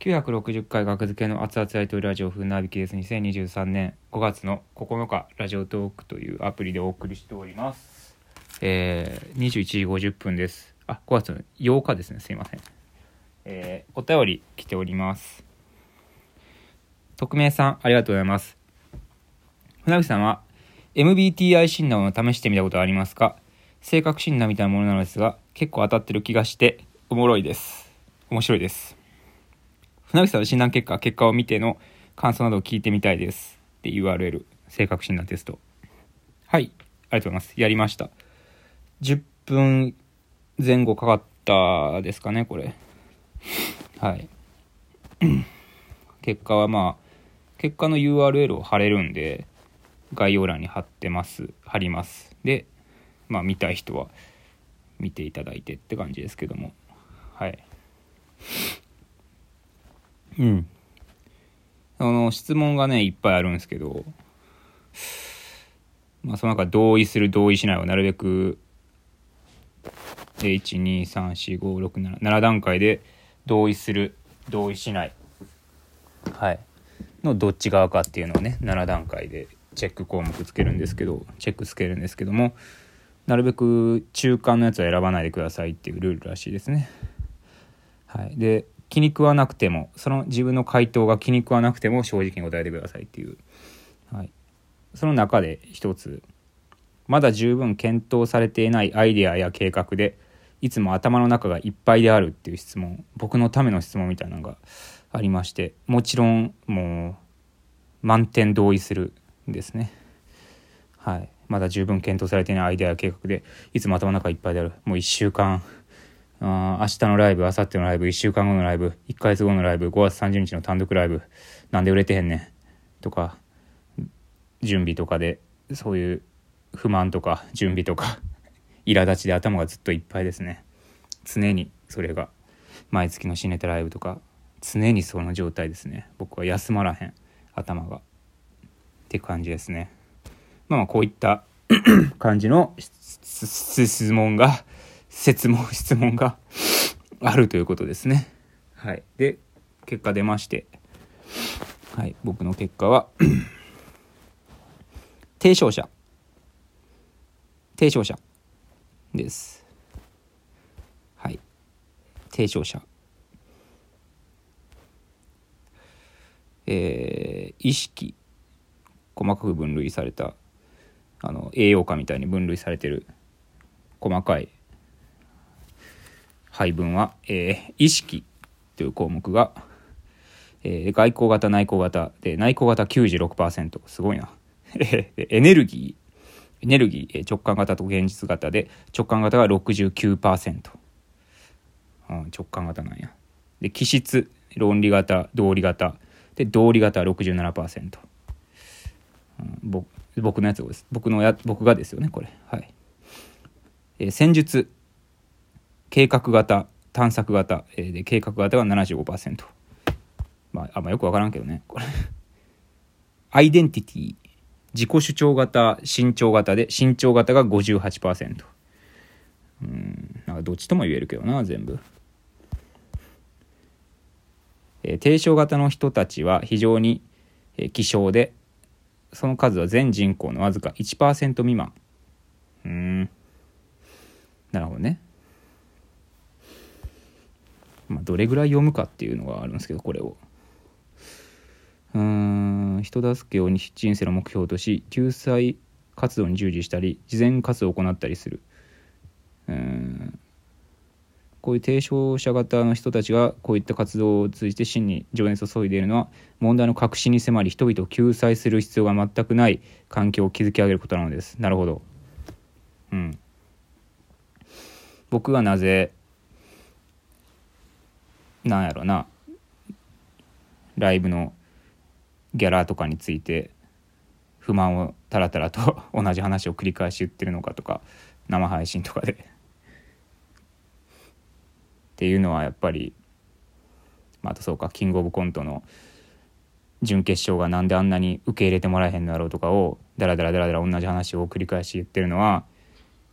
960回学付けの熱々ライトラジオ風ナビケース2023年5月の9日ラジオトークというアプリでお送りしております。えー、21時50分です。あ、5月の8日ですね。すいません。えー、お便り来ております。匿名さん、ありがとうございます。船口さんは MBTI 診断を試してみたことはありますか？性格診断みたいなものなのですが、結構当たってる気がして、おもろいです。面白いです。船口さんの診断結果、結果を見ての感想などを聞いてみたいです。って URL、性格診断テスト。はい、ありがとうございます。やりました。10分前後かかったですかね、これ。はい。結果はまあ、結果の URL を貼れるんで、概要欄に貼ってます。貼ります。で、まあ見たい人は見ていただいてって感じですけども。はい。うん。あの、質問がね、いっぱいあるんですけど、まあ、その中、同意する、同意しないをなるべく、1、2、3、4、5、6、7、段階で、同意する、同意しない、はい、のどっち側かっていうのをね、7段階でチェック項目つけるんですけど、チェックつけるんですけども、なるべく中間のやつは選ばないでくださいっていうルールらしいですね。はい。で、気に食わなくてもその自分の回答が気に食わなくても正直に答えてくださいっていう、はい、その中で一つまだ十分検討されていないアイデアや計画でいつも頭の中がいっぱいであるっていう質問僕のための質問みたいなのがありましてもちろんもう満点同意するんですね。はい。まだ十分検討されていないアイデアや計画でいつも頭の中いっぱいである。もう1週間明日のライブ、明後日のライブ、1週間後のライブ、1ヶ月後のライブ、5月30日の単独ライブ、なんで売れてへんねんとか、準備とかで、そういう不満とか、準備とか、苛立ちで頭がずっといっぱいですね。常にそれが、毎月の新ネタライブとか、常にその状態ですね。僕は休まらへん、頭が。って感じですね。まあまあ、こういった 感じの質問が、質問 質問があるということですね。はい、で結果出まして、はい、僕の結果は 提唱者。提唱者。です。はい。提唱者。えー、意識細かく分類されたあの栄養価みたいに分類されてる細かい配分は、えー、意識という項目が、えー、外交型内向型で内向型96%すごいな。エネルギー。エネルギー直感型と現実型で直感型が69%、うん、直感型なんや。で気質。論理型道理型。で道理型67%、うん、僕僕のやつです。僕のや僕がですよねこれ。はい、えー、戦術。計画型探索型、えー、で計画型が75%まああんまよく分からんけどねこれ。アイデンティティ自己主張型慎重型で慎重型が58%うんなんかどっちとも言えるけどな全部、えー、低症型の人たちは非常に、えー、希少でその数は全人口のわずか1%未満。うん。なるほどね。まあ、どれぐらい読むかっていうのがあるんですけどこれを。うん人助けを人生の目標とし救済活動に従事したり慈善活動を行ったりする。うん。こういう提唱者型の人たちがこういった活動を通じて真に情熱を注いでいるのは問題の核心に迫り人々を救済する必要が全くない環境を築き上げることなのです。なるほど。うん。僕がなぜなんやろなライブのギャラとかについて不満をたらたらと 同じ話を繰り返し言ってるのかとか生配信とかでっていうのはやっぱりまたそうかキングオブコントの準決勝がなんであんなに受け入れてもらえへんのだろうとかをダラダラダラダラ同じ話を繰り返し言ってるのは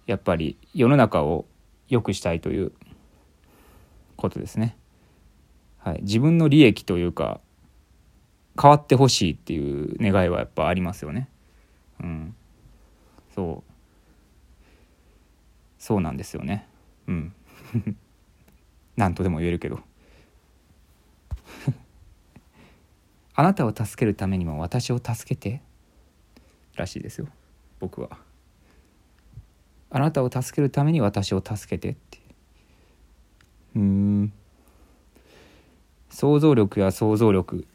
やっぱり世の中を良くしたいということですね。はい、自分の利益というか変わってほしいっていう願いはやっぱありますよね。うん、そう。そうなんですよね。うん。何とでも言えるけど。あなたを助けるためにも私を助けて。らしいですよ。僕は。あなたを助けるために私を助けてって。うん。想像力や想像力、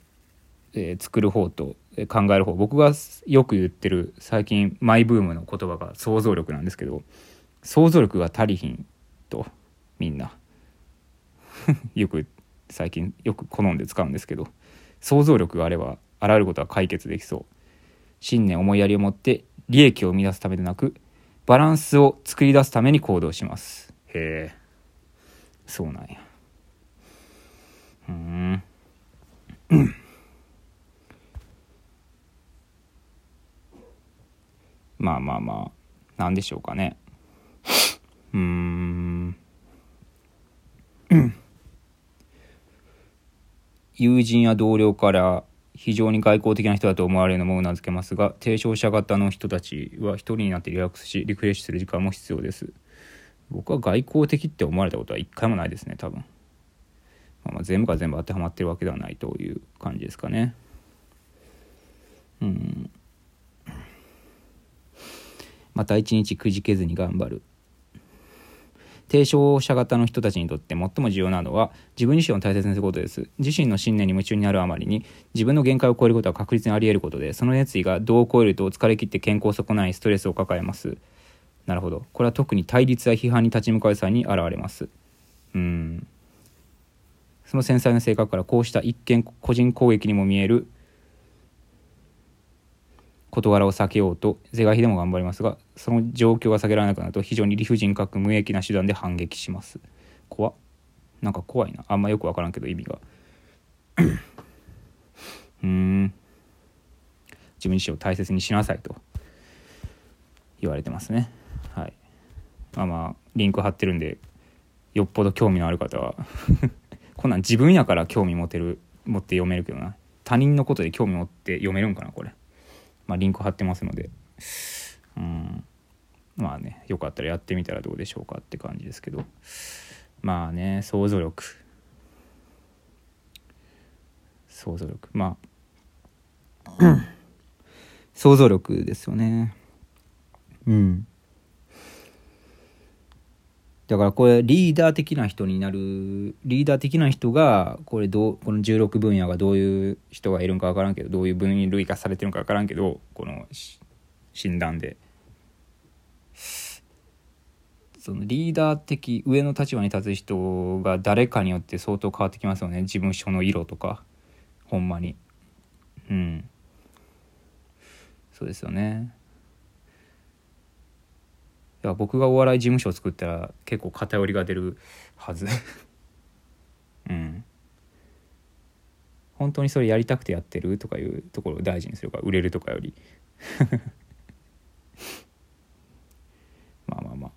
えー、作る方と考える方。僕がよく言ってる最近マイブームの言葉が想像力なんですけど想像力が足りひんとみんな。よく最近よく好んで使うんですけど想像力があればあらゆることは解決できそう。信念思いやりを持って利益を生み出すためでなくバランスを作り出すために行動します。へえそうなんや。うん。まあまあまあ。何でしょうかね。うん。友人や同僚から非常に外交的な人だと思われるのもうなずけますが提唱者型の人たちは一人になってリラックスしリフレッシュする時間も必要です。僕は外交的って思われたことは一回もないですね多分、まあ、全部が全部当てはまってるわけではないという感じですかね。うん。また一日くじけずに頑張る。提唱者型の人たちにとって最も重要なのは自分自身を大切にすることです。自身の信念に夢中になるあまりに自分の限界を超えることは確実にあり得ることでその熱意が度を超えると疲れ切って健康を損ないストレスを抱えます。なるほど。これは特に対立や批判に立ち向かう際に現れます。うん。その繊細な性格からこうした一見個人攻撃にも見える事柄を避けようと是が非でも頑張りますがその状況が避けられなくなると非常に理不尽かく無益な手段で反撃します。怖なんか怖いな。あんまよく分からんけど意味が。うん。自分自身を大切にしなさいと。言われてますね。はい。まあまあリンク貼ってるんでよっぽど興味のある方は。こんなん自分やから興味持てる持って読めるけどな。他人のことで興味持って読めるんかなこれ。まあ、リンク貼ってますので、うん、まあねよかったらやってみたらどうでしょうかって感じですけど。まあね想像力。想像力。まあ想像力ですよね。うん。だからこれリーダー的な人になるリーダー的な人がこれどうこの16分野がどういう人がいるんか分からんけどどういう分類化されてるのか分からんけどこの診断で。そのリーダー的上の立場に立つ人が誰かによって相当変わってきますよね。事務所の色とか。ほんまに。うん。そうですよね。や僕がお笑い事務所を作ったら結構偏りが出るはず。うん。本当にそれやりたくてやってるとかいうところを大事にするから売れるとかより。まあまあまあ。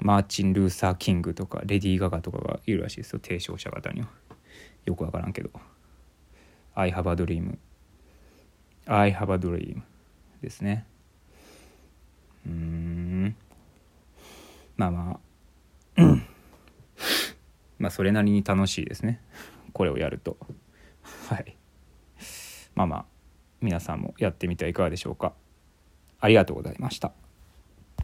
マーチン・ルーサー・キングとかレディー・ガガとかがいるらしいですよ提唱者方には。よくわからんけど「I have a dream」「I have a dream」ですねうんまあまあ。まあそれなりに楽しいですね。これをやると。はい。まあまあ皆さんもやってみてはいかがでしょうか。ありがとうございました